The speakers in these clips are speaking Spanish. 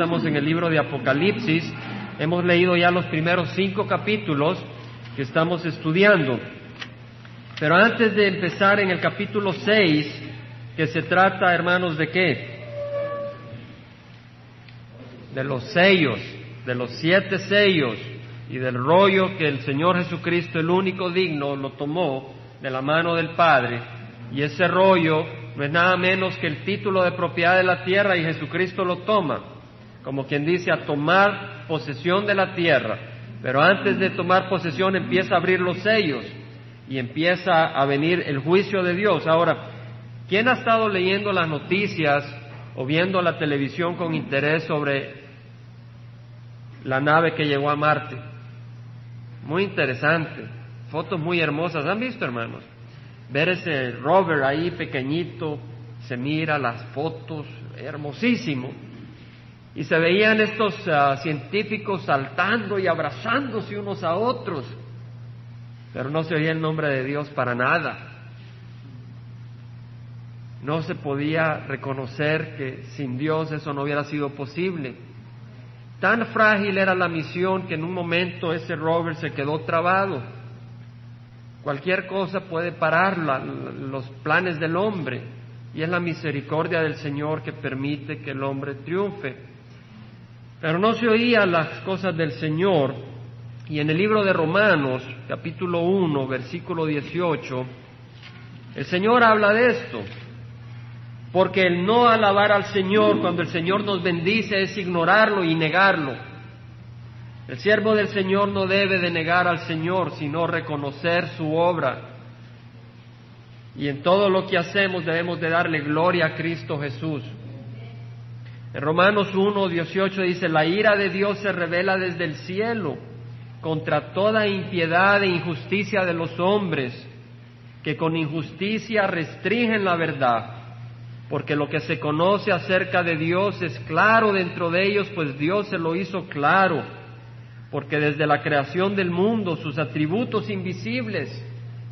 estamos en el libro de Apocalipsis. Hemos leído ya los primeros cinco capítulos que estamos estudiando. Pero antes de empezar en el capítulo 6, que se trata, hermanos, de qué? De los sellos, de los siete sellos y del rollo que el Señor Jesucristo, el único digno, lo tomó de la mano del Padre. Y ese rollo no es nada menos que el título de propiedad de la tierra y Jesucristo lo toma, como quien dice, a tomar posesión de la tierra. Pero antes de tomar posesión empieza a abrir los sellos y empieza a venir el juicio de Dios. Ahora, ¿quién ha estado leyendo las noticias o viendo la televisión con interés sobre la nave que llegó a Marte? Muy interesante, fotos muy hermosas. ¿Han visto, hermanos? Ver ese rover ahí pequeñito, se mira las fotos, hermosísimo. Y se veían estos ah, científicos saltando y abrazándose unos a otros, pero no se oía el nombre de Dios para nada. No se podía reconocer que sin Dios eso no hubiera sido posible. Tan frágil era la misión que en un momento ese rover se quedó trabado. Cualquier cosa puede parar los planes del hombre y es la misericordia del Señor que permite que el hombre triunfe. Pero no se oían las cosas del Señor y en el libro de Romanos, capítulo 1, versículo 18, el Señor habla de esto. Porque el no alabar al Señor cuando el Señor nos bendice es ignorarlo y negarlo. El siervo del Señor no debe de negar al Señor, sino reconocer su obra. Y en todo lo que hacemos debemos de darle gloria a Cristo Jesús. En Romanos 1, 18 dice, la ira de Dios se revela desde el cielo contra toda impiedad e injusticia de los hombres, que con injusticia restringen la verdad. Porque lo que se conoce acerca de Dios es claro dentro de ellos, pues Dios se lo hizo claro, porque desde la creación del mundo sus atributos invisibles,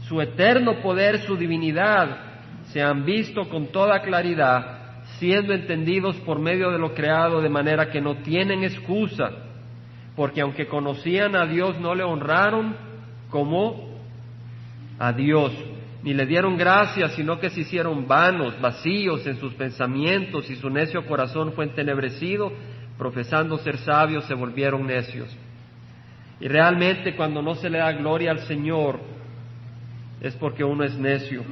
su eterno poder, su divinidad, se han visto con toda claridad, siendo entendidos por medio de lo creado, de manera que no tienen excusa, porque aunque conocían a Dios, no le honraron como a Dios ni le dieron gracias, sino que se hicieron vanos, vacíos en sus pensamientos, y su necio corazón fue entenebrecido, profesando ser sabios, se volvieron necios. Y realmente cuando no se le da gloria al Señor, es porque uno es necio.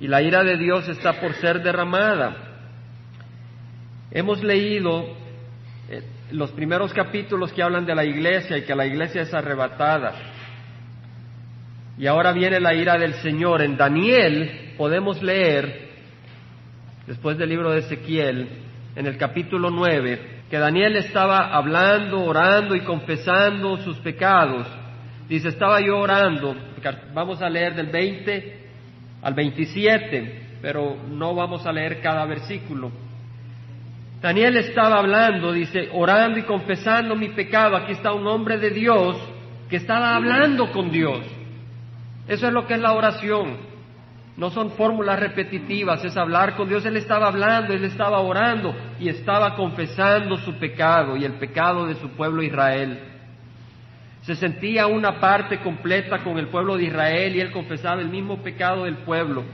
Y la ira de Dios está por ser derramada. Hemos leído eh, los primeros capítulos que hablan de la iglesia y que la iglesia es arrebatada. Y ahora viene la ira del Señor. En Daniel podemos leer, después del libro de Ezequiel, en el capítulo 9, que Daniel estaba hablando, orando y confesando sus pecados. Dice, estaba yo orando, vamos a leer del 20 al 27, pero no vamos a leer cada versículo. Daniel estaba hablando, dice, orando y confesando mi pecado. Aquí está un hombre de Dios que estaba hablando con Dios. Eso es lo que es la oración. No son fórmulas repetitivas, es hablar con Dios. Él estaba hablando, él estaba orando y estaba confesando su pecado y el pecado de su pueblo Israel. Se sentía una parte completa con el pueblo de Israel y él confesaba el mismo pecado del pueblo.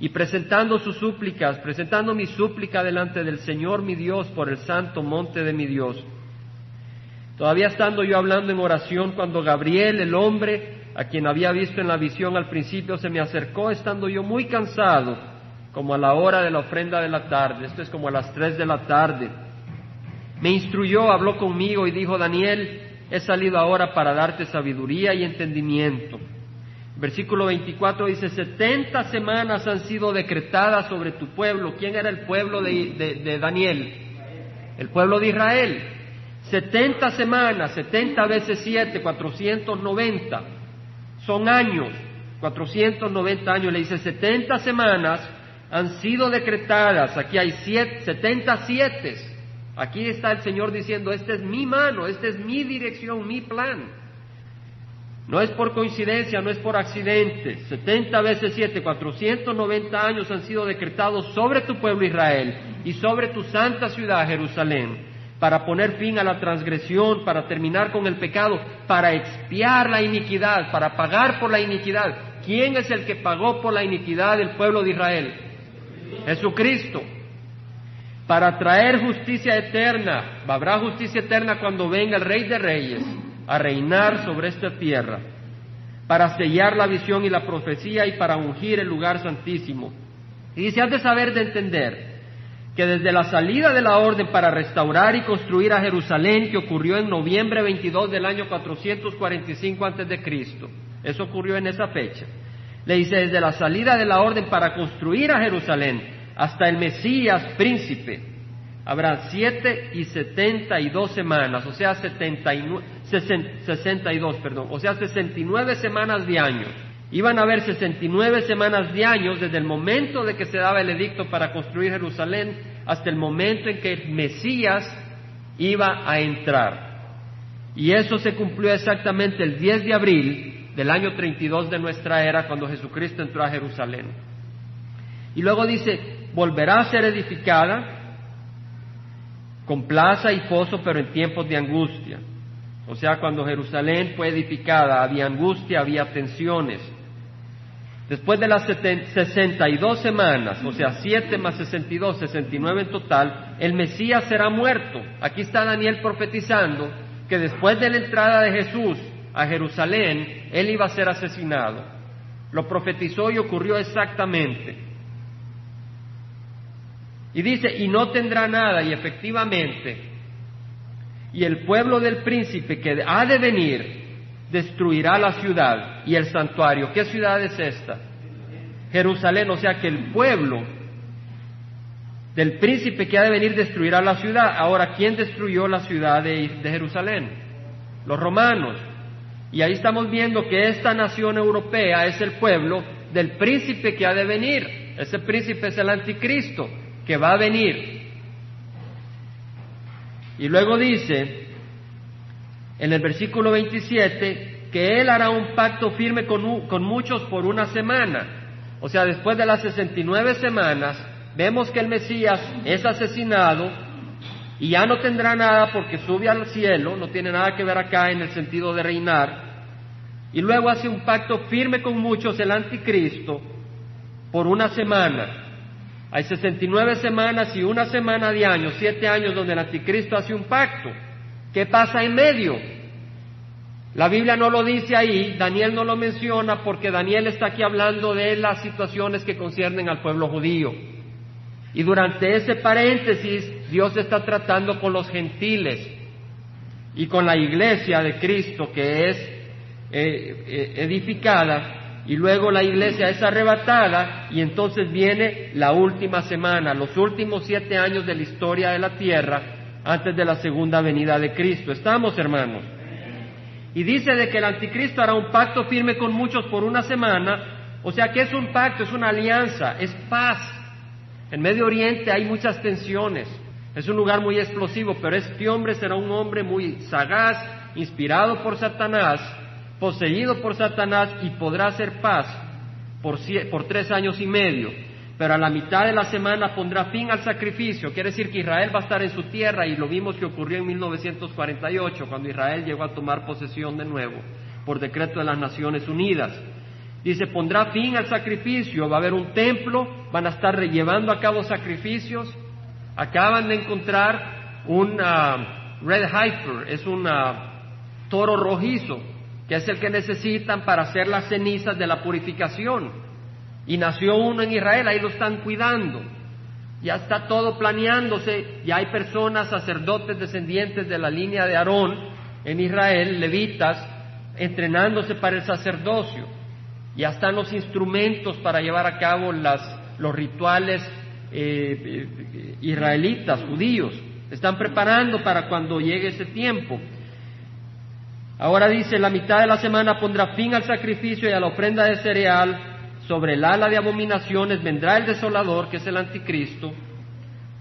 Y presentando sus súplicas, presentando mi súplica delante del Señor mi Dios por el santo monte de mi Dios. Todavía estando yo hablando en oración cuando Gabriel, el hombre, a quien había visto en la visión al principio, se me acercó estando yo muy cansado, como a la hora de la ofrenda de la tarde, esto es como a las tres de la tarde. Me instruyó, habló conmigo y dijo, Daniel, he salido ahora para darte sabiduría y entendimiento. Versículo 24 dice, setenta semanas han sido decretadas sobre tu pueblo. ¿Quién era el pueblo de, Daniel? El pueblo de Israel. Setenta semanas, setenta veces siete, cuatrocientos noventa son años, 490 años, le dice 70 semanas han sido decretadas, aquí hay siete, 77. Aquí está el Señor diciendo, esta es mi mano, esta es mi dirección, mi plan. No es por coincidencia, no es por accidente. 70 veces 7, 490 años han sido decretados sobre tu pueblo Israel y sobre tu santa ciudad Jerusalén, para poner fin a la transgresión, para terminar con el pecado, para expiar la iniquidad, para pagar por la iniquidad. ¿Quién es el que pagó por la iniquidad del pueblo de Israel? Jesucristo. Para traer justicia eterna. Habrá justicia eterna cuando venga el Rey de Reyes a reinar sobre esta tierra. Para sellar la visión y la profecía y para ungir el lugar santísimo. Y dice, has de saber de entender que desde la salida de la orden para restaurar y construir a Jerusalén, que ocurrió en noviembre 22 del año 445 antes de Cristo, eso ocurrió en esa fecha. Le dice, desde la salida de la orden para construir a Jerusalén hasta el Mesías príncipe, habrá siete y setenta y dos semanas, o sea, setenta y sesenta y dos, perdón, o sea, sesenta y nueve semanas de años. Iban a haber sesenta y nueve semanas de años desde el momento de que se daba el edicto para construir Jerusalén hasta el momento en que el Mesías iba a entrar. Y eso se cumplió exactamente el 10 de abril del año 32 de nuestra era, cuando Jesucristo entró a Jerusalén. Y luego dice, volverá a ser edificada con plaza y foso, pero en tiempos de angustia. O sea, cuando Jerusalén fue edificada, había angustia, había tensiones. Después de las 62 semanas, o sea, 7 más 62, 69 en total, el Mesías será muerto. Aquí está Daniel profetizando que después de la entrada de Jesús a Jerusalén, él iba a ser asesinado. Lo profetizó y ocurrió exactamente. Y dice, y no tendrá nada, y efectivamente, y el pueblo del príncipe que ha de venir destruirá la ciudad y el santuario. ¿Qué ciudad es esta? Jerusalén, o sea que el pueblo del príncipe que ha de venir destruirá la ciudad. Ahora, ¿quién destruyó la ciudad de, de Jerusalén? Los romanos. Y ahí estamos viendo que esta nación europea es el pueblo del príncipe que ha de venir. Ese príncipe es el anticristo que va a venir. Y luego dice en el versículo 27 que él hará un pacto firme con, con muchos por una semana. O sea, después de las 69 semanas, vemos que el Mesías es asesinado y ya no tendrá nada porque sube al cielo, no tiene nada que ver acá en el sentido de reinar, y luego hace un pacto firme con muchos el anticristo por una semana. Hay 69 semanas y una semana de años, siete años donde el anticristo hace un pacto. ¿Qué pasa en medio? La Biblia no lo dice ahí, Daniel no lo menciona porque Daniel está aquí hablando de las situaciones que conciernen al pueblo judío. Y durante ese paréntesis Dios está tratando con los gentiles y con la iglesia de Cristo que es eh, eh, edificada y luego la iglesia es arrebatada y entonces viene la última semana, los últimos siete años de la historia de la tierra antes de la segunda venida de Cristo. ¿Estamos, hermanos? Y dice de que el anticristo hará un pacto firme con muchos por una semana, o sea que es un pacto, es una alianza, es paz. En Medio Oriente hay muchas tensiones, es un lugar muy explosivo, pero este hombre será un hombre muy sagaz, inspirado por Satanás, poseído por Satanás y podrá hacer paz por, tres años y medio. Pero a la mitad de la semana pondrá fin al sacrificio. Quiere decir que Israel va a estar en su tierra y lo vimos que ocurrió en 1948, cuando Israel llegó a tomar posesión de nuevo por decreto de las Naciones Unidas. Dice, pondrá fin al sacrificio, va a haber un templo, van a estar llevando a cabo sacrificios, Acaban de encontrar un uh, red heifer, es un toro rojizo, que es el que necesitan para hacer las cenizas de la purificación. Y nació uno en Israel, ahí lo están cuidando. Ya está todo planeándose, ya hay personas, sacerdotes descendientes de la línea de Aarón en Israel, levitas, entrenándose para el sacerdocio. Ya están los instrumentos para llevar a cabo las, los rituales eh, eh, israelitas, judíos, están preparando para cuando llegue ese tiempo. Ahora dice, la mitad de la semana pondrá fin al sacrificio y a la ofrenda de cereal, sobre el ala de abominaciones vendrá el desolador, que es el anticristo,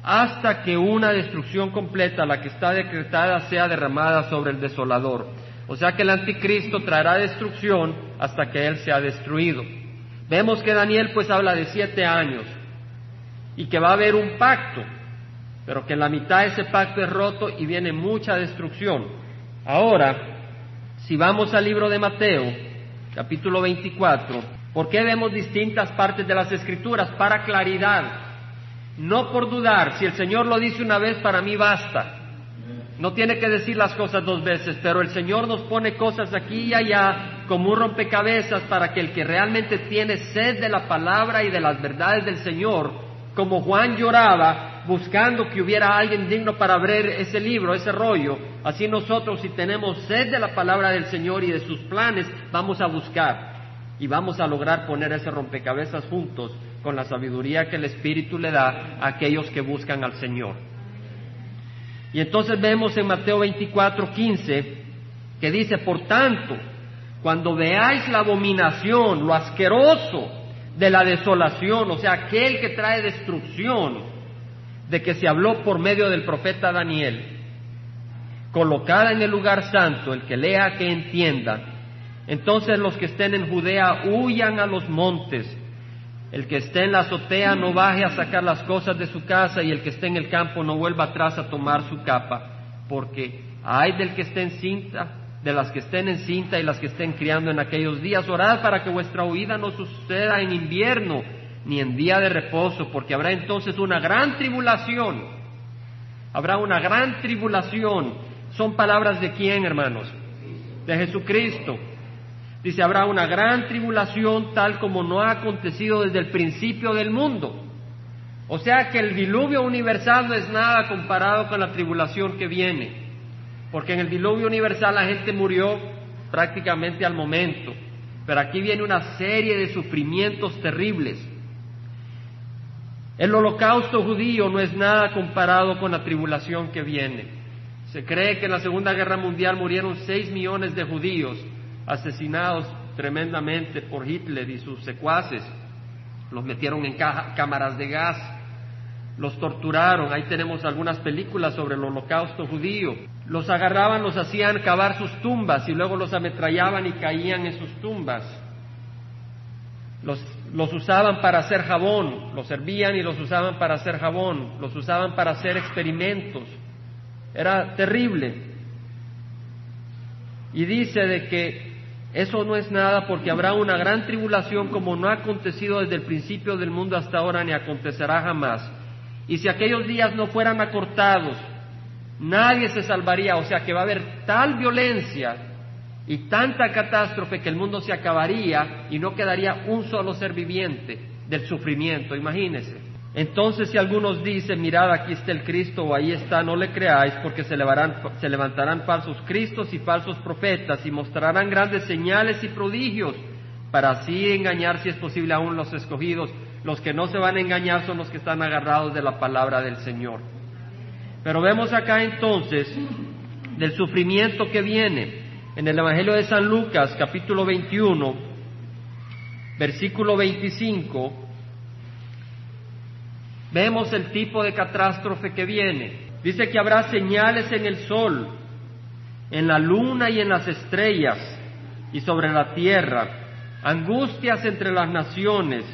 hasta que una destrucción completa, la que está decretada, sea derramada sobre el desolador. O sea que el anticristo traerá destrucción hasta que él sea destruido. Vemos que Daniel pues habla de siete años y que va a haber un pacto, pero que en la mitad ese pacto es roto y viene mucha destrucción. Ahora, si vamos al libro de Mateo, capítulo 24, ¿por qué vemos distintas partes de las escrituras? Para claridad, no por dudar, si el Señor lo dice una vez, para mí basta. No tiene que decir las cosas dos veces, pero el Señor nos pone cosas aquí y allá como un rompecabezas para que el que realmente tiene sed de la palabra y de las verdades del Señor, como Juan lloraba buscando que hubiera alguien digno para abrir ese libro, ese rollo, así nosotros si tenemos sed de la palabra del Señor y de sus planes, vamos a buscar y vamos a lograr poner ese rompecabezas juntos con la sabiduría que el Espíritu le da a aquellos que buscan al Señor. Y entonces vemos en Mateo 24, 15, que dice, por tanto, cuando veáis la abominación, lo asqueroso de la desolación, o sea, aquel que trae destrucción, de que se habló por medio del profeta Daniel, colocada en el lugar santo, el que lea que entienda, entonces los que estén en Judea huyan a los montes, el que esté en la azotea no baje a sacar las cosas de su casa y el que esté en el campo no vuelva atrás a tomar su capa, porque hay del que esté en cinta, de las que estén en cinta y las que estén criando en aquellos días. Orad para que vuestra huida no suceda en invierno ni en día de reposo, porque habrá entonces una gran tribulación. Habrá una gran tribulación. Son palabras de quién, hermanos? De Jesucristo. Dice, habrá una gran tribulación tal como no ha acontecido desde el principio del mundo. O sea que el diluvio universal no es nada comparado con la tribulación que viene. Porque en el diluvio universal la gente murió prácticamente al momento. Pero aquí viene una serie de sufrimientos terribles. El holocausto judío no es nada comparado con la tribulación que viene. Se cree que en la Segunda Guerra Mundial murieron seis millones de judíos asesinados tremendamente por Hitler y sus secuaces. Los metieron en cámaras de gas, los torturaron. Ahí tenemos algunas películas sobre el holocausto judío. Los agarraban, los hacían cavar sus tumbas y luego los ametrallaban y caían en sus tumbas. Los, los usaban para hacer jabón, los servían y los usaban para hacer jabón, los usaban para hacer experimentos. Era terrible. Y dice de que eso no es nada porque habrá una gran tribulación como no ha acontecido desde el principio del mundo hasta ahora ni acontecerá jamás. Y si aquellos días no fueran acortados, nadie se salvaría. O sea que va a haber tal violencia y tanta catástrofe que el mundo se acabaría y no quedaría un solo ser viviente del sufrimiento. Imagínense. Entonces si algunos dicen, mirad, aquí está el Cristo o ahí está, no le creáis, porque se, se levantarán falsos Cristos y falsos profetas y mostrarán grandes señales y prodigios para así engañar, si es posible, aún los escogidos. Los que no se van a engañar son los que están agarrados de la palabra del Señor. Pero vemos acá entonces del sufrimiento que viene en el Evangelio de San Lucas, capítulo 21, versículo 25 Vemos el tipo de catástrofe que viene. Dice que habrá señales en el sol, en la luna y en las estrellas y sobre la tierra, angustias entre las naciones,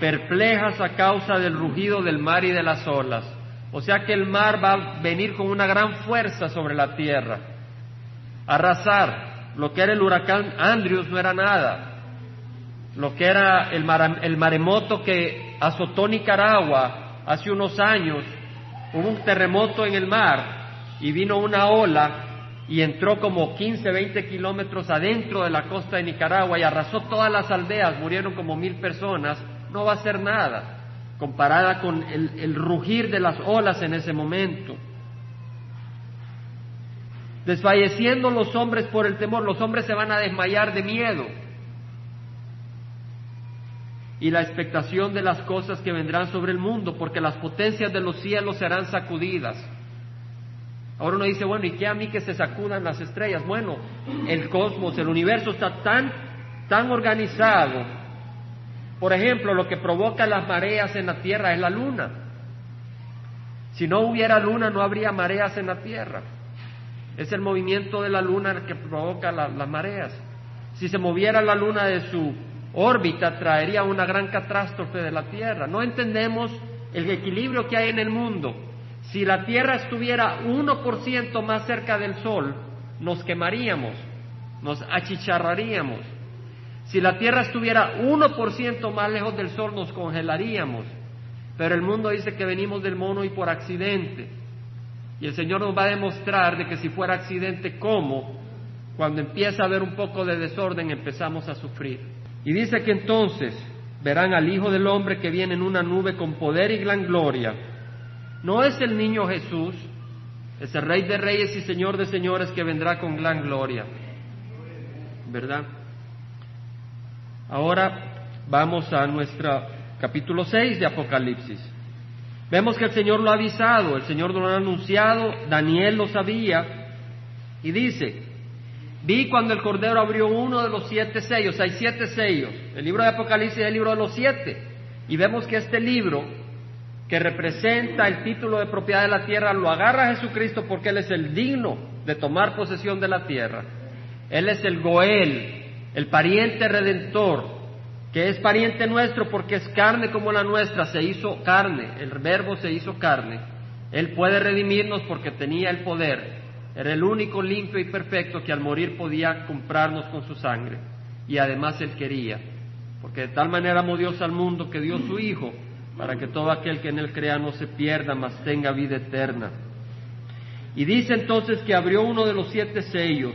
perplejas a causa del rugido del mar y de las olas. O sea que el mar va a venir con una gran fuerza sobre la tierra, arrasar. Lo que era el huracán Andrews no era nada. Lo que era el, el maremoto que azotó Nicaragua hace unos años, hubo un terremoto en el mar y vino una ola y entró como 15, 20 kilómetros adentro de la costa de Nicaragua y arrasó todas las aldeas, murieron como mil personas, no va a ser nada comparada con el, el rugir de las olas en ese momento. Desfalleciendo los hombres por el temor, los hombres se van a desmayar de miedo y la expectación de las cosas que vendrán sobre el mundo, porque las potencias de los cielos serán sacudidas. Ahora uno dice, bueno, ¿y qué a mí que se sacudan las estrellas? Bueno, el cosmos, el universo está tan, tan organizado. Por ejemplo, lo que provoca las mareas en la Tierra es la luna. Si no hubiera luna, no habría mareas en la Tierra. Es el movimiento de la luna que provoca las mareas. Si se moviera la luna de su órbita, traería una gran catástrofe de la Tierra. No entendemos el equilibrio que hay en el mundo. Si la Tierra estuviera 1% más cerca del Sol, nos quemaríamos, nos achicharraríamos. Si la Tierra estuviera 1% más lejos del Sol, nos congelaríamos. Pero el mundo dice que venimos del mono y por accidente. Y el Señor nos va a demostrar de que si fuera accidente, ¿cómo? Cuando empieza a haber un poco de desorden, empezamos a sufrir. Y dice que entonces verán al Hijo del Hombre que viene en una nube con poder y gran gloria. No es el niño Jesús, es el Rey de Reyes y Señor de Señores que vendrá con gran gloria. ¿Verdad? Ahora vamos a nuestro capítulo 6 de Apocalipsis. Vemos que el Señor lo ha avisado, el Señor lo ha anunciado, Daniel lo sabía, y dice, vi cuando el Cordero abrió uno de los siete sellos, hay siete sellos, el libro de Apocalipsis es el libro de los siete, y vemos que este libro, que representa el título de propiedad de la tierra, lo agarra Jesucristo porque Él es el digno de tomar posesión de la tierra. Él es el Goel, el pariente redentor, que es pariente nuestro porque es carne como la nuestra, se hizo carne, el verbo se hizo carne. Él puede redimirnos porque tenía el poder, era el único limpio y perfecto que al morir podía comprarnos con su sangre. Y además Él quería, porque de tal manera amó Dios al mundo que dio su Hijo, para que todo aquel que en Él crea no se pierda, mas tenga vida eterna. Y dice entonces que abrió uno de los siete sellos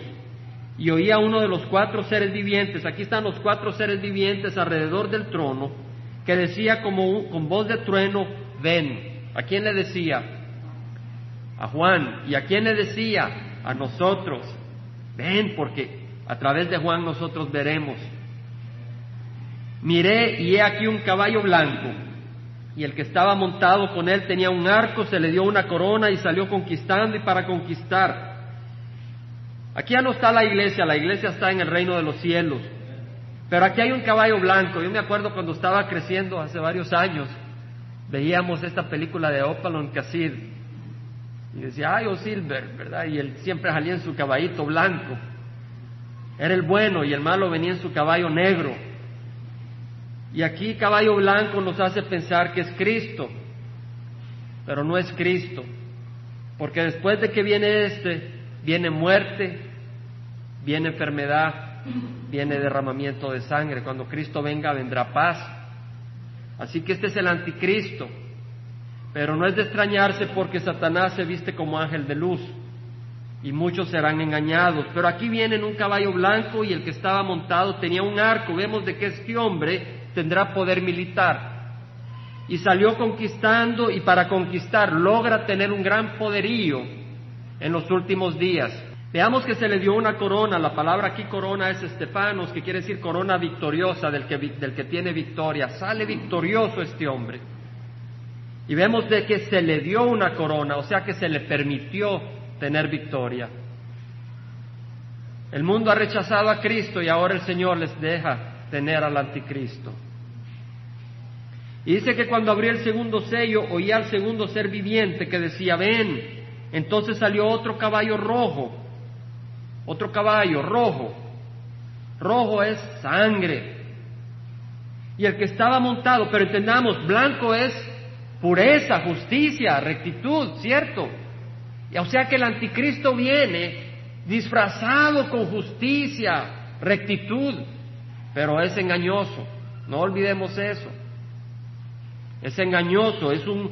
y oía uno de los cuatro seres vivientes, aquí están los cuatro seres vivientes alrededor del trono, que decía como con voz de trueno, ven. ¿A quién le decía? A Juan. ¿Y a quién le decía? A nosotros. Ven, porque a través de Juan nosotros veremos. Miré y he aquí un caballo blanco, y el que estaba montado con él tenía un arco, se le dio una corona y salió conquistando y para conquistar. Aquí ya no está la iglesia, la iglesia está en el reino de los cielos. Pero aquí hay un caballo blanco. Yo me acuerdo cuando estaba creciendo hace varios años, veíamos esta película de Opalon Cassid. Y decía, ay, oh Silver, ¿verdad? Y él siempre salía en su caballito blanco. Era el bueno y el malo venía en su caballo negro. Y aquí caballo blanco nos hace pensar que es Cristo, pero no es Cristo. Porque después de que viene este, viene muerte, viene enfermedad, viene derramamiento de sangre. Cuando Cristo venga vendrá paz. Así que este es el anticristo. Pero no es de extrañarse porque Satanás se viste como ángel de luz y muchos serán engañados. Pero aquí viene en un caballo blanco y el que estaba montado tenía un arco. Vemos de que este hombre tendrá poder militar. Y salió conquistando y para conquistar logra tener un gran poderío en los últimos días. Veamos que se le dio una corona, la palabra aquí corona es Estefanos, que quiere decir corona victoriosa del que, del que tiene victoria. Sale victorioso este hombre. Y vemos de que se le dio una corona, o sea que se le permitió tener victoria. El mundo ha rechazado a Cristo y ahora el Señor les deja tener al anticristo. Y dice que cuando abrió el segundo sello oía al segundo ser viviente que decía, ven, entonces salió otro caballo rojo, otro caballo rojo. Rojo es sangre. Y el que estaba montado, pero entendamos, blanco es pureza, justicia, rectitud, ¿cierto? O sea que el anticristo viene disfrazado con justicia, rectitud, pero es engañoso. No olvidemos eso. Es engañoso, es un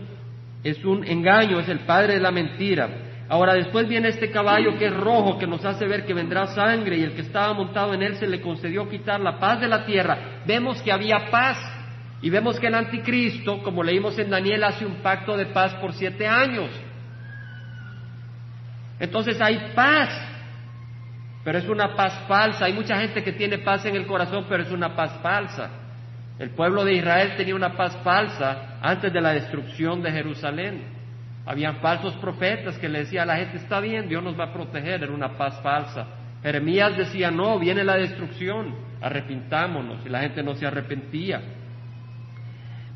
es un engaño, es el padre de la mentira. Ahora después viene este caballo que es rojo, que nos hace ver que vendrá sangre y el que estaba montado en él se le concedió quitar la paz de la tierra. Vemos que había paz y vemos que el anticristo, como leímos en Daniel, hace un pacto de paz por siete años. Entonces hay paz, pero es una paz falsa. Hay mucha gente que tiene paz en el corazón, pero es una paz falsa. El pueblo de Israel tenía una paz falsa antes de la destrucción de Jerusalén. Habían falsos profetas que le decían a la gente, está bien, Dios nos va a proteger, era una paz falsa. Jeremías decía, no, viene la destrucción, arrepintámonos, y la gente no se arrepentía.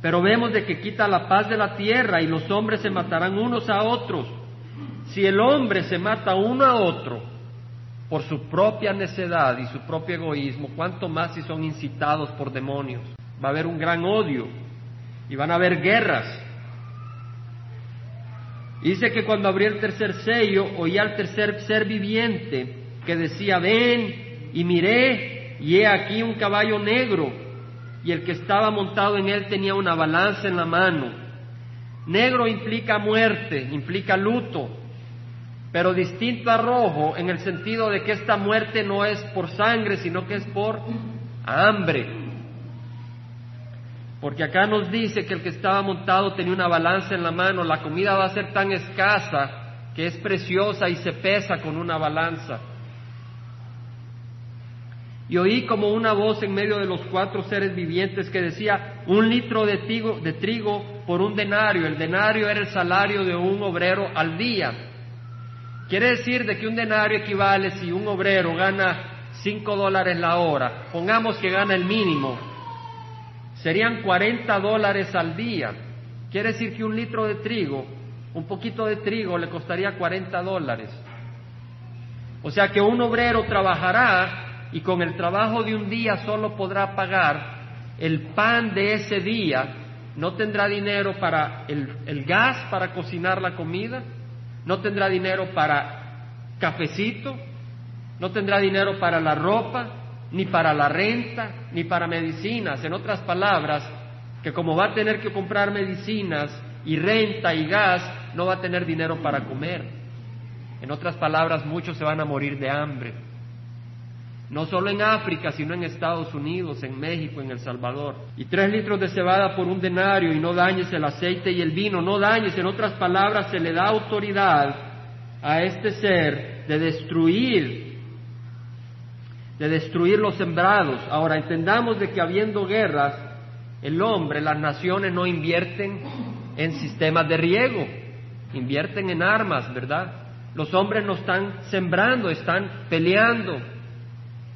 Pero vemos de que quita la paz de la tierra y los hombres se matarán unos a otros. si el hombre se mata uno a otro por su propia necedad y su propio egoísmo, cuánto más si son incitados por demonios. Va a haber un gran odio y van a haber guerras. Dice que cuando abrió el tercer sello, oía al tercer ser viviente que decía, ven y miré, y he aquí un caballo negro, y el que estaba montado en él tenía una balanza en la mano. Negro implica muerte, implica luto, pero distinto a rojo en el sentido de que esta muerte no es por sangre, sino que es por hambre. Porque acá nos dice que el que estaba montado tenía una balanza en la mano, la comida va a ser tan escasa que es preciosa y se pesa con una balanza. Y oí como una voz en medio de los cuatro seres vivientes que decía, un litro de trigo, de trigo por un denario. El denario era el salario de un obrero al día. Quiere decir de que un denario equivale si un obrero gana cinco dólares la hora, pongamos que gana el mínimo, serían 40 dólares al día. Quiere decir que un litro de trigo, un poquito de trigo le costaría 40 dólares. O sea que un obrero trabajará y con el trabajo de un día solo podrá pagar el pan de ese día, no tendrá dinero para el, el gas para cocinar la comida, no tendrá dinero para cafecito, no tendrá dinero para la ropa, ni para la renta, ni para medicinas. En otras palabras, que como va a tener que comprar medicinas y renta y gas, no va a tener dinero para comer. En otras palabras, muchos se van a morir de hambre. No solo en África, sino en Estados Unidos, en México, en El Salvador. Y tres litros de cebada por un denario y no dañes el aceite y el vino, no dañes. En otras palabras, se le da autoridad a este ser de destruir, de destruir los sembrados. Ahora, entendamos de que habiendo guerras, el hombre, las naciones no invierten en sistemas de riego, invierten en armas, ¿verdad? Los hombres no están sembrando, están peleando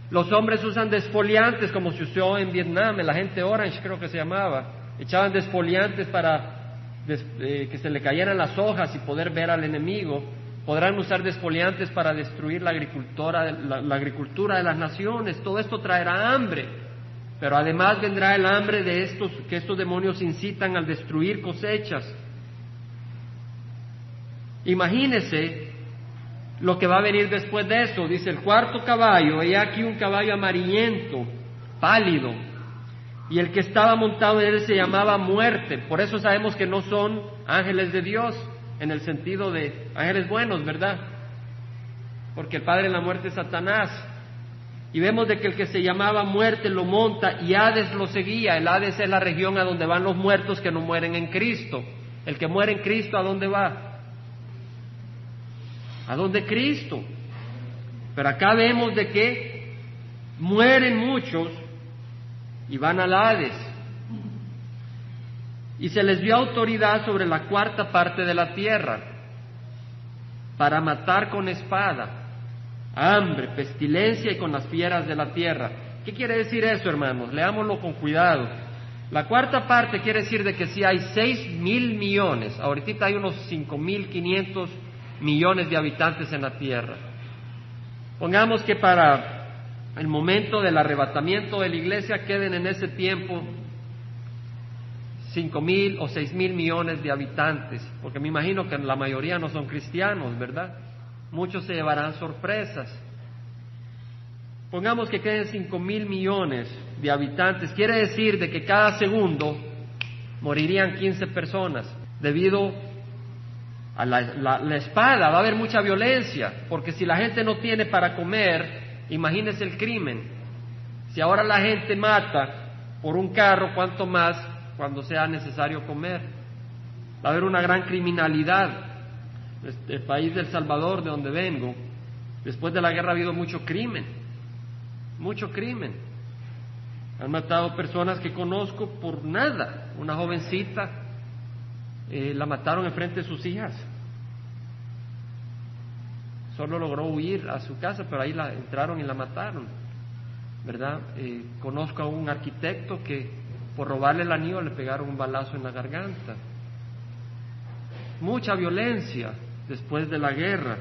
los hombres usan desfoliantes como se usó en Vietnam, la gente Orange creo que se llamaba. Echaban desfoliantes para eh, que se le cayeran las hojas y poder ver al enemigo. Podrán usar desfoliantes para destruir la agricultura, la agricultura de las naciones. Todo esto traerá hambre. Pero además vendrá el hambre de estos que estos demonios incitan al destruir cosechas. Imagínese lo que va a venir después de eso. Dice el cuarto caballo, hay aquí un caballo amarillento, pálido, y el que estaba montado en él se llamaba muerte. Por eso sabemos que no son ángeles de Dios, en el sentido de ángeles buenos, ¿verdad? Porque el padre de la muerte es Satanás. Y vemos de que el que se llamaba muerte lo monta y Hades lo seguía. El Hades es la región a donde van los muertos que no mueren en Cristo. El que muere en Cristo, ¿a dónde va? a donde Cristo. Pero acá vemos de que mueren muchos y van al Hades. Y se les dio autoridad sobre la cuarta parte de la tierra para matar con espada, hambre, pestilencia y con las fieras de la tierra. ¿Qué quiere decir eso, hermanos? Leámoslo con cuidado. La cuarta parte quiere decir de que si hay seis mil millones, ahorita hay unos cinco mil quinientos millones de habitantes en la tierra. Pongamos que para el momento del arrebatamiento de la iglesia queden en ese tiempo cinco mil o seis mil millones de habitantes, porque me imagino que la mayoría no son cristianos, ¿verdad? Muchos se llevarán sorpresas. Pongamos que queden cinco mil millones de habitantes, quiere decir de que cada segundo morirían 15 personas debido a la, espada, va a haber mucha violencia, porque si la gente no tiene para comer, imagínese el crimen. Si ahora la gente mata por un carro, ¿cuánto más cuando sea necesario comer? Va a haber una gran criminalidad. Este, el país del Salvador, de donde vengo, después de la guerra ha habido mucho crimen, mucho crimen. Han matado personas que conozco por nada. Una jovencita eh, la mataron enfrente de sus hijas. Solo logró huir a su casa, pero ahí la entraron y la mataron. ¿Verdad? Eh, conozco a un arquitecto que por robarle el anillo le pegaron un balazo en la garganta. Mucha violencia. después de la guerra.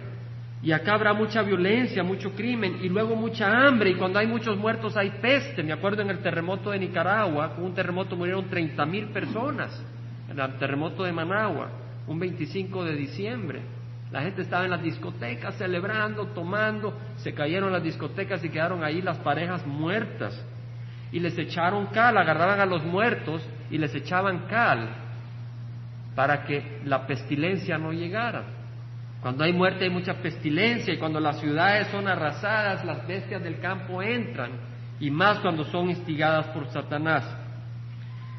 Y acá habrá mucha violencia, mucho crimen y luego mucha hambre. Y cuando hay muchos muertos hay peste. Me acuerdo en el terremoto de Nicaragua, con un terremoto murieron 30 mil personas. En el terremoto de Managua, un 25 de diciembre. La gente estaba en las discotecas celebrando, tomando. Se cayeron las discotecas y quedaron ahí las parejas muertas. Y les echaron cal, agarraban a los muertos y les echaban cal para que la pestilencia no llegara. Cuando hay muerte hay mucha pestilencia y cuando las ciudades son arrasadas, las bestias del campo entran y más cuando son instigadas por Satanás.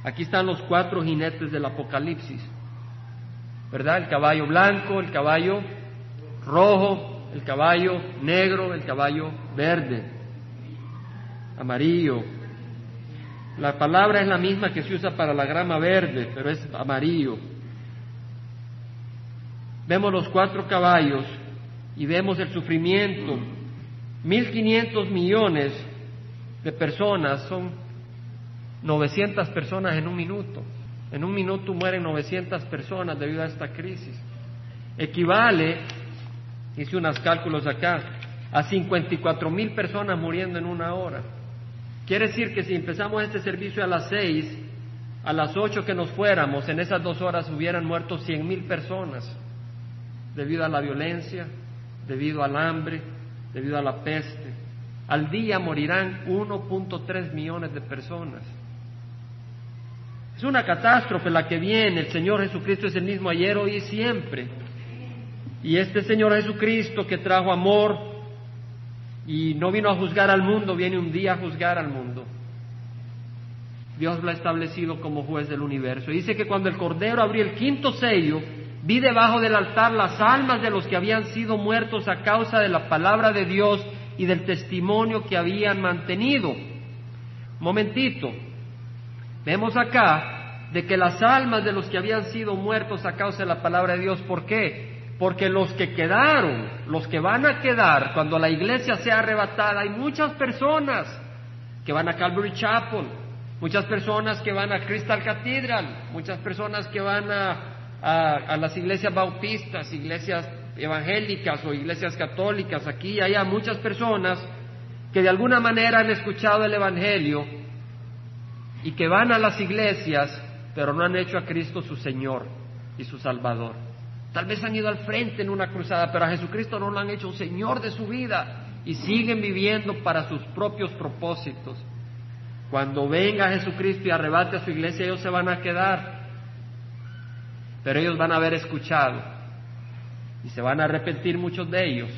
Aquí están los cuatro jinetes del Apocalipsis, ¿verdad? El caballo blanco, el caballo rojo, el caballo negro, el caballo verde, amarillo. La palabra es la misma que se usa para la grama verde, pero es amarillo vemos los cuatro caballos y vemos el sufrimiento. 1.500 millones de personas son 900 personas en un minuto. En un minuto mueren 900 personas debido a esta crisis. Equivale, hice unos cálculos acá, a 54 mil personas muriendo en una hora. Quiere decir que si empezamos este servicio a las seis, a las ocho que nos fuéramos, en esas dos horas hubieran muerto 100 mil personas debido a la violencia, debido al hambre, debido a la peste. Al día morirán 1.3 millones de personas. Es una catástrofe la que viene. El Señor Jesucristo es el mismo ayer, hoy y siempre. Y este Señor Jesucristo que trajo amor y no vino a juzgar al mundo, viene un día a juzgar al mundo. Dios lo ha establecido como juez del universo. Dice que cuando el Cordero abrió el quinto sello, Vi debajo del altar las almas de los que habían sido muertos a causa de la palabra de Dios y del testimonio que habían mantenido. Momentito, vemos acá de que las almas de los que habían sido muertos a causa de la palabra de Dios, ¿por qué? Porque los que quedaron, los que van a quedar cuando la iglesia sea arrebatada, hay muchas personas que van a Calvary Chapel, muchas personas que van a Crystal Cathedral, muchas personas que van a a, las iglesias bautistas, iglesias evangélicas o iglesias católicas, aquí hay muchas personas que de alguna manera han escuchado el Evangelio y que van a las iglesias, pero no han hecho a Cristo su Señor y su Salvador. Tal vez han ido al frente en una cruzada, pero a Jesucristo no lo han hecho un Señor de su vida y siguen viviendo para sus propios propósitos. Cuando venga Jesucristo y arrebate a su iglesia, ellos se van a quedar pero ellos van a haber escuchado y se van a arrepentir muchos de ellos,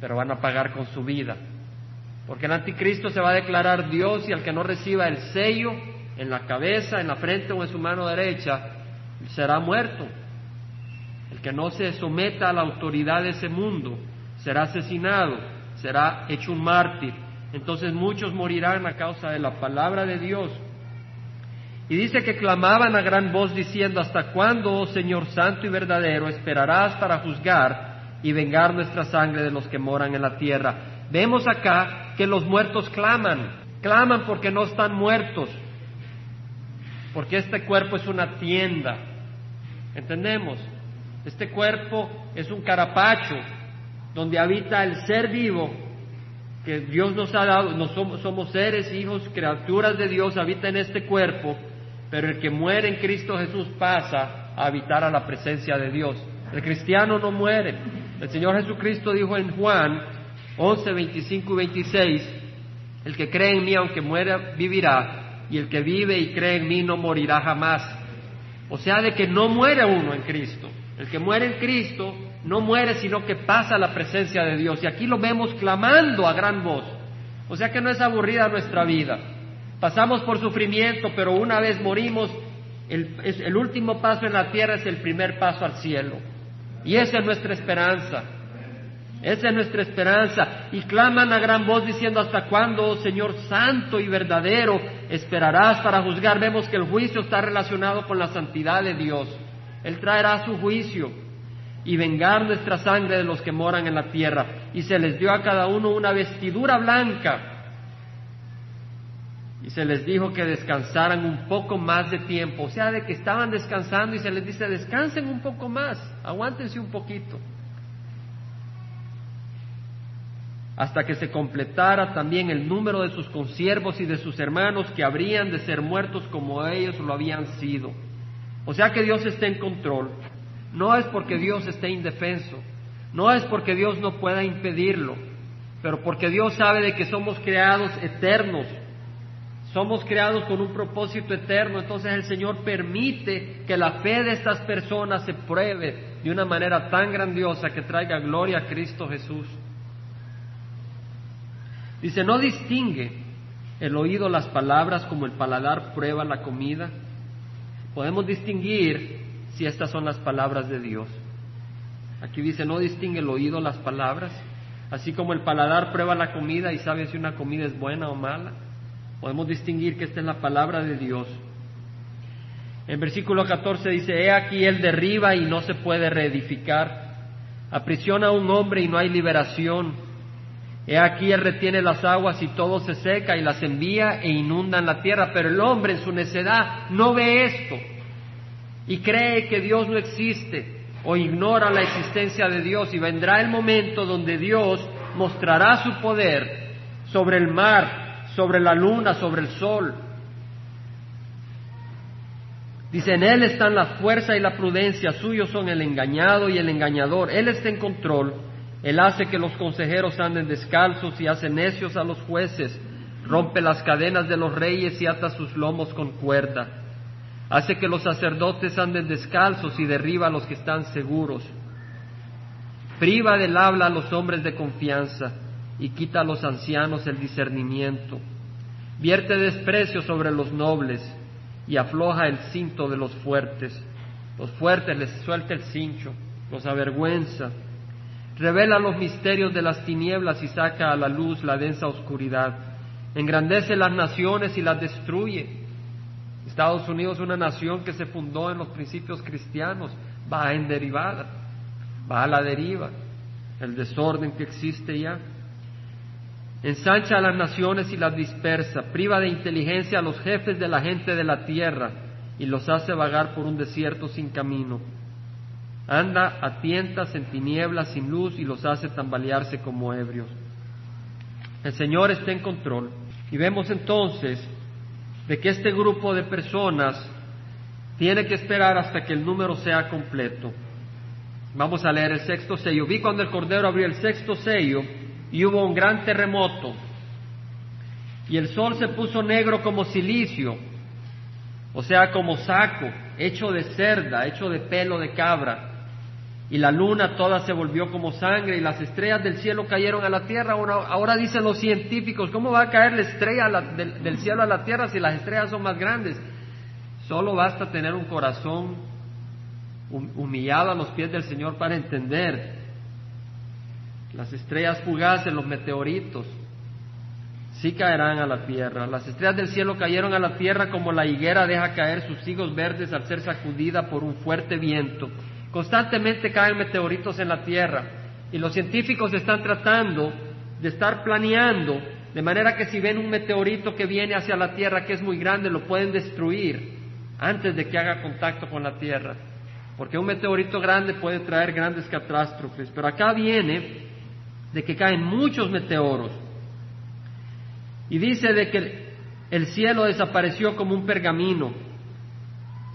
pero van a pagar con su vida. Porque el anticristo se va a declarar Dios y al que no reciba el sello en la cabeza, en la frente o en su mano derecha, será muerto. El que no se someta a la autoridad de ese mundo será asesinado, será hecho un mártir. Entonces muchos morirán a causa de la palabra de Dios y dice que clamaban a gran voz diciendo, ¿hasta cuándo, oh Señor Santo y verdadero, esperarás para juzgar y vengar nuestra sangre de los que moran en la tierra? Vemos acá que los muertos claman, claman porque no están muertos, porque este cuerpo es una tienda, ¿entendemos? Este cuerpo es un carapacho donde habita el ser vivo que Dios nos ha dado, nos somos, somos seres, hijos, criaturas de Dios, habita en este cuerpo pero el que muere en Cristo Jesús pasa a habitar a la presencia de Dios. El cristiano no muere. El Señor Jesucristo dijo en Juan 11, 25 y 26, el que cree en mí aunque muera vivirá, y el que vive y cree en mí no morirá jamás. O sea, de que no muere uno en Cristo. El que muere en Cristo no muere, sino que pasa a la presencia de Dios. Y aquí lo vemos clamando a gran voz. O sea que no es aburrida nuestra vida. Pasamos por sufrimiento, pero una vez morimos, el, el, último paso en la tierra es el primer paso al cielo. Y esa es nuestra esperanza. Esa es nuestra esperanza. Y claman a gran voz diciendo, ¿hasta cuándo, oh Señor Santo y verdadero, esperarás para juzgar? Vemos que el juicio está relacionado con la santidad de Dios. Él traerá su juicio y vengar nuestra sangre de los que moran en la tierra. Y se les dio a cada uno una vestidura blanca. Y se les dijo que descansaran un poco más de tiempo. O sea, de que estaban descansando y se les dice, descansen un poco más, aguántense un poquito. hasta que se completara también el número de sus consiervos y de sus hermanos que habrían de ser muertos como ellos lo habían sido. O sea que Dios está en control. No es porque Dios esté indefenso, no es porque Dios no pueda impedirlo, pero porque Dios sabe de que somos creados eternos, somos creados con un propósito eterno, entonces el Señor permite que la fe de estas personas se pruebe de una manera tan grandiosa que traiga gloria a Cristo Jesús. Dice, no distingue el oído las palabras como el paladar prueba la comida. Podemos distinguir si estas son las palabras de Dios. Aquí dice, no distingue el oído las palabras, así como el paladar prueba la comida y sabe si una comida es buena o mala. Podemos distinguir que esta es la palabra de Dios. En versículo 14 dice, he aquí él derriba y no se puede reedificar, aprisiona a un hombre y no hay liberación He aquí Él retiene las aguas y todo se seca y las envía e inundan la tierra, pero el hombre en su necedad no ve esto y cree que Dios no existe o ignora la existencia de Dios. Y vendrá el momento donde Dios mostrará su poder sobre el mar, sobre la luna, sobre el sol. Dice, en Él están la fuerza y la prudencia, suyos son el engañado y el engañador, Él está en control él hace que los consejeros anden descalzos y hace necios a los jueces, rompe las cadenas de los reyes y ata sus lomos con cuerda. Hace que los sacerdotes anden descalzos y derriba a los que están seguros. Priva del habla a los hombres de confianza y quita a los ancianos el discernimiento. Vierte desprecio sobre los nobles y afloja el cinto de los fuertes. Los fuertes les suelta el cincho, los avergüenza revela los misterios de las tinieblas y saca a la luz la densa oscuridad, engrandece las naciones y las destruye. Estados Unidos una nación que se fundó en los principios cristianos, va en derivada, va a la deriva, el desorden que existe ya. Ensancha a las naciones y las dispersa, priva de inteligencia a los jefes de la gente de la tierra y los hace vagar por un desierto sin camino anda a tientas en tinieblas sin luz y los hace tambalearse como ebrios. El Señor está en control y vemos entonces de que este grupo de personas tiene que esperar hasta que el número sea completo. Vamos a leer el sexto sello. Vi cuando el Cordero abrió el sexto sello y hubo un gran terremoto y el sol se puso negro como silicio, o sea, como saco, hecho de cerda, hecho de pelo de cabra y la luna toda se volvió como sangre y las estrellas del cielo cayeron a la tierra. Ahora, dicen los científicos, ¿cómo va a caer la estrella del, cielo a la tierra si las estrellas son más grandes? Solo basta tener un corazón humillado a los pies del Señor para entender. Las estrellas fugaces, los meteoritos, sí caerán a la tierra. Las estrellas del cielo cayeron a la tierra como la higuera deja caer sus higos verdes al ser sacudida por un fuerte viento. Constantemente caen meteoritos en la Tierra y los científicos están tratando de estar planeando de manera que si ven un meteorito que viene hacia la Tierra que es muy grande, lo pueden destruir antes de que haga contacto con la Tierra. Porque un meteorito grande puede traer grandes catástrofes. Pero acá viene de que caen muchos meteoros. Y dice de que el cielo desapareció como un pergamino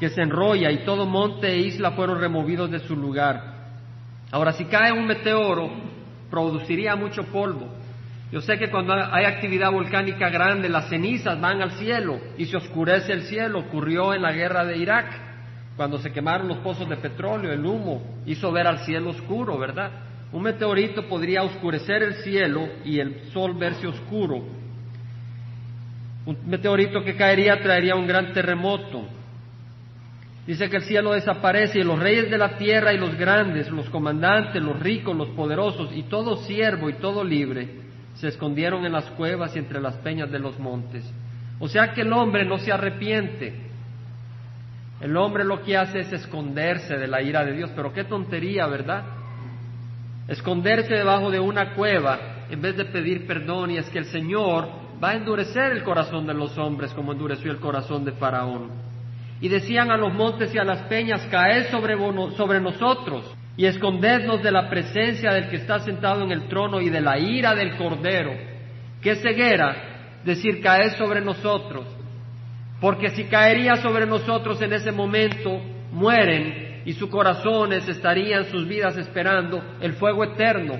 que se enrolla y todo monte e isla fueron removidos de su lugar. Ahora, si cae un meteoro, produciría mucho polvo. Yo sé que cuando hay actividad volcánica grande, las cenizas van al cielo y se oscurece el cielo. Ocurrió en la guerra de Irak, cuando se quemaron los pozos de petróleo, el humo hizo ver al cielo oscuro, ¿verdad? Un meteorito podría oscurecer el cielo y el sol verse oscuro. Un meteorito que caería traería un gran terremoto. Dice que el cielo desaparece y los reyes de la tierra y los grandes, los comandantes, los ricos, los poderosos y todo siervo y todo libre se escondieron en las cuevas y entre las peñas de los montes. O sea que el hombre no se arrepiente. El hombre lo que hace es esconderse de la ira de Dios, pero qué tontería, ¿verdad? Esconderse debajo de una cueva en vez de pedir perdón y es que el Señor va a endurecer el corazón de los hombres como endureció el corazón de Faraón y decían a los montes y a las peñas, caed sobre, sobre nosotros. y escondednos de la presencia del que está sentado en el trono y de la ira del Cordero. ¿Qué ceguera? Decir caer sobre nosotros. Porque si caería sobre nosotros en ese momento, mueren y sus corazones estarían sus vidas esperando el fuego eterno,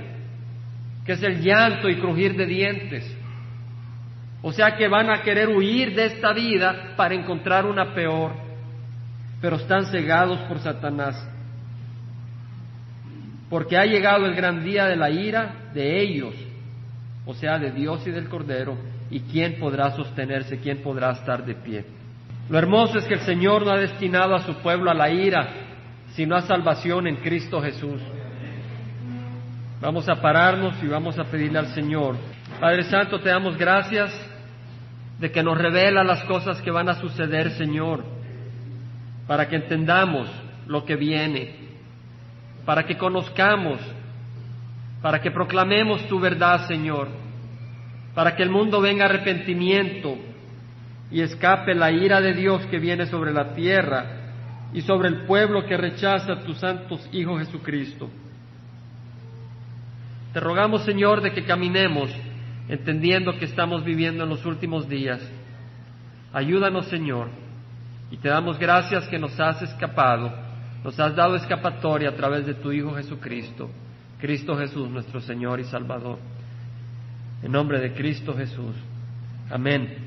que es el llanto y crujir de dientes. O sea que van a querer huir de esta vida para encontrar una peor, pero están cegados por Satanás porque ha llegado el gran día de la ira de ellos, o sea, de Dios y del Cordero, y quién podrá sostenerse, quién podrá estar de pie. Lo hermoso es que el Señor no ha destinado a su pueblo a la ira, sino a salvación en Cristo Jesús. Vamos a pararnos y vamos a pedirle al Señor. Padre Santo, te damos gracias de que nos revela las cosas que van a suceder, Señor, para que entendamos lo que viene para que conozcamos, para que proclamemos tu verdad, Señor, para que el mundo venga arrepentimiento y escape la ira de Dios que viene sobre la tierra y sobre el pueblo que rechaza a tus santos hijos Jesucristo. Te rogamos, Señor, de que caminemos entendiendo que estamos viviendo en los últimos días. Ayúdanos, Señor, y te damos gracias que nos has escapado nos has dado escapatoria a través de tu Hijo Jesucristo, Cristo Jesús, nuestro Señor y Salvador. En nombre de Cristo Jesús. Amén.